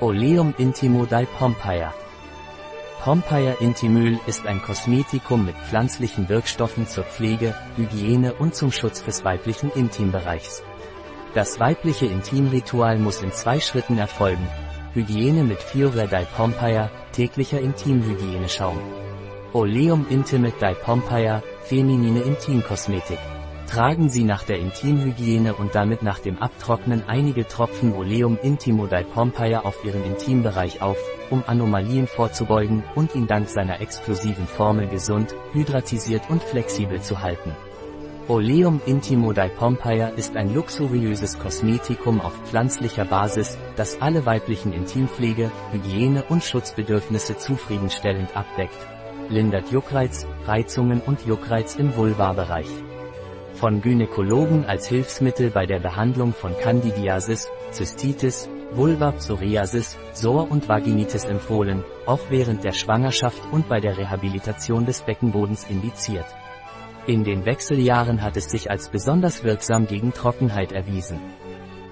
Oleum Intimo di Pompeia. Pompeia Intimöl ist ein Kosmetikum mit pflanzlichen Wirkstoffen zur Pflege, Hygiene und zum Schutz des weiblichen Intimbereichs. Das weibliche Intimritual muss in zwei Schritten erfolgen. Hygiene mit Fiore di Pompeia, täglicher Intimhygieneschaum. Oleum Intimate di Pompeia, feminine Intimkosmetik. Tragen Sie nach der Intimhygiene und damit nach dem Abtrocknen einige Tropfen Oleum Intimo di Pompeia auf Ihren Intimbereich auf, um Anomalien vorzubeugen und ihn dank seiner explosiven Formel gesund, hydratisiert und flexibel zu halten. Oleum Intimo di Pompeia ist ein luxuriöses Kosmetikum auf pflanzlicher Basis, das alle weiblichen Intimpflege, Hygiene und Schutzbedürfnisse zufriedenstellend abdeckt. Lindert Juckreiz, Reizungen und Juckreiz im Vulvarbereich von Gynäkologen als Hilfsmittel bei der Behandlung von Candidiasis, Zystitis, Vulva-Psoriasis, Sor- und Vaginitis empfohlen, auch während der Schwangerschaft und bei der Rehabilitation des Beckenbodens indiziert. In den Wechseljahren hat es sich als besonders wirksam gegen Trockenheit erwiesen.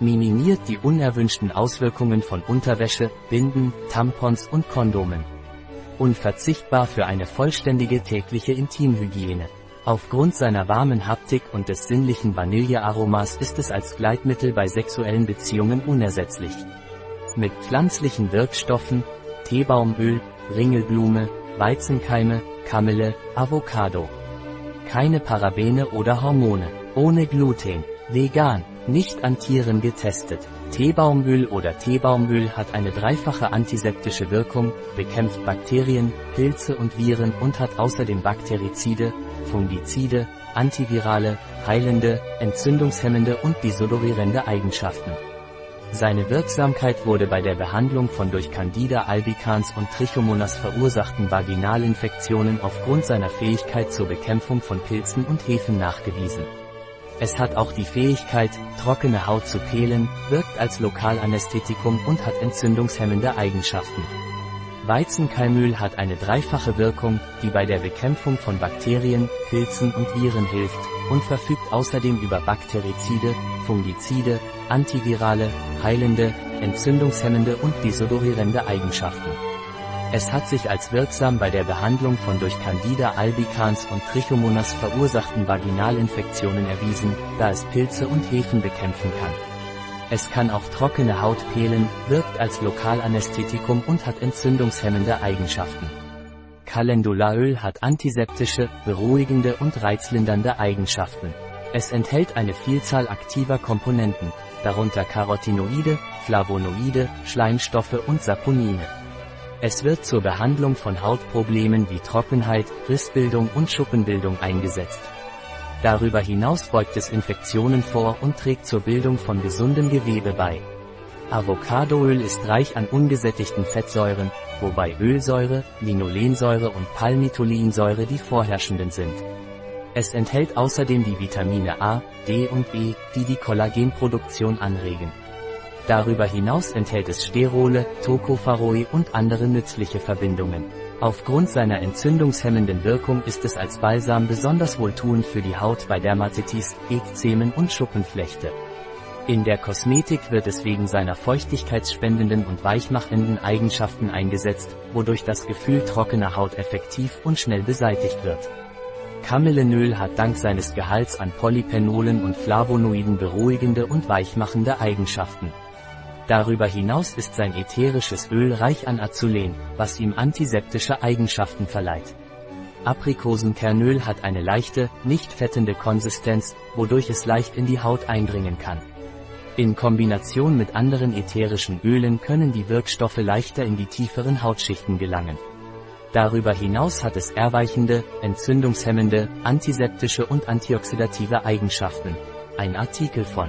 Minimiert die unerwünschten Auswirkungen von Unterwäsche, Binden, Tampons und Kondomen. Unverzichtbar für eine vollständige tägliche Intimhygiene. Aufgrund seiner warmen Haptik und des sinnlichen Vanillearomas ist es als Gleitmittel bei sexuellen Beziehungen unersetzlich. Mit pflanzlichen Wirkstoffen, Teebaumöl, Ringelblume, Weizenkeime, Kamille, Avocado. Keine Parabene oder Hormone. Ohne Gluten. Vegan. Nicht an Tieren getestet. Teebaumöl oder Teebaumöl hat eine dreifache antiseptische Wirkung, bekämpft Bakterien, Pilze und Viren und hat außerdem Bakterizide, Fungizide, antivirale, heilende, entzündungshemmende und desodorierende Eigenschaften. Seine Wirksamkeit wurde bei der Behandlung von durch Candida albicans und Trichomonas verursachten Vaginalinfektionen aufgrund seiner Fähigkeit zur Bekämpfung von Pilzen und Hefen nachgewiesen. Es hat auch die Fähigkeit, trockene Haut zu pehlen, wirkt als Lokalanästhetikum und hat entzündungshemmende Eigenschaften. Weizenkeimöl hat eine dreifache Wirkung, die bei der Bekämpfung von Bakterien, Pilzen und Viren hilft, und verfügt außerdem über Bakterizide, Fungizide, antivirale, heilende, entzündungshemmende und desodorierende Eigenschaften. Es hat sich als wirksam bei der Behandlung von durch Candida albicans und Trichomonas verursachten Vaginalinfektionen erwiesen, da es Pilze und Hefen bekämpfen kann. Es kann auch trockene Haut pehlen, wirkt als Lokalanästhetikum und hat entzündungshemmende Eigenschaften. Calendulaöl hat antiseptische, beruhigende und reizlindernde Eigenschaften. Es enthält eine Vielzahl aktiver Komponenten, darunter Carotinoide, Flavonoide, Schleimstoffe und Saponine. Es wird zur Behandlung von Hautproblemen wie Trockenheit, Rissbildung und Schuppenbildung eingesetzt. Darüber hinaus beugt es Infektionen vor und trägt zur Bildung von gesundem Gewebe bei. Avocadoöl ist reich an ungesättigten Fettsäuren, wobei Ölsäure, Linolensäure und Palmitolinsäure die vorherrschenden sind. Es enthält außerdem die Vitamine A, D und E, die die Kollagenproduktion anregen. Darüber hinaus enthält es Sterole, Tocopherol und andere nützliche Verbindungen. Aufgrund seiner entzündungshemmenden Wirkung ist es als Balsam besonders wohltuend für die Haut bei Dermatitis, Ekzemen und Schuppenflechte. In der Kosmetik wird es wegen seiner feuchtigkeitsspendenden und weichmachenden Eigenschaften eingesetzt, wodurch das Gefühl trockener Haut effektiv und schnell beseitigt wird. Kamillenöl hat dank seines Gehalts an Polyphenolen und Flavonoiden beruhigende und weichmachende Eigenschaften. Darüber hinaus ist sein ätherisches Öl reich an Azulen, was ihm antiseptische Eigenschaften verleiht. Aprikosenkernöl hat eine leichte, nicht fettende Konsistenz, wodurch es leicht in die Haut eindringen kann. In Kombination mit anderen ätherischen Ölen können die Wirkstoffe leichter in die tieferen Hautschichten gelangen. Darüber hinaus hat es erweichende, entzündungshemmende, antiseptische und antioxidative Eigenschaften. Ein Artikel von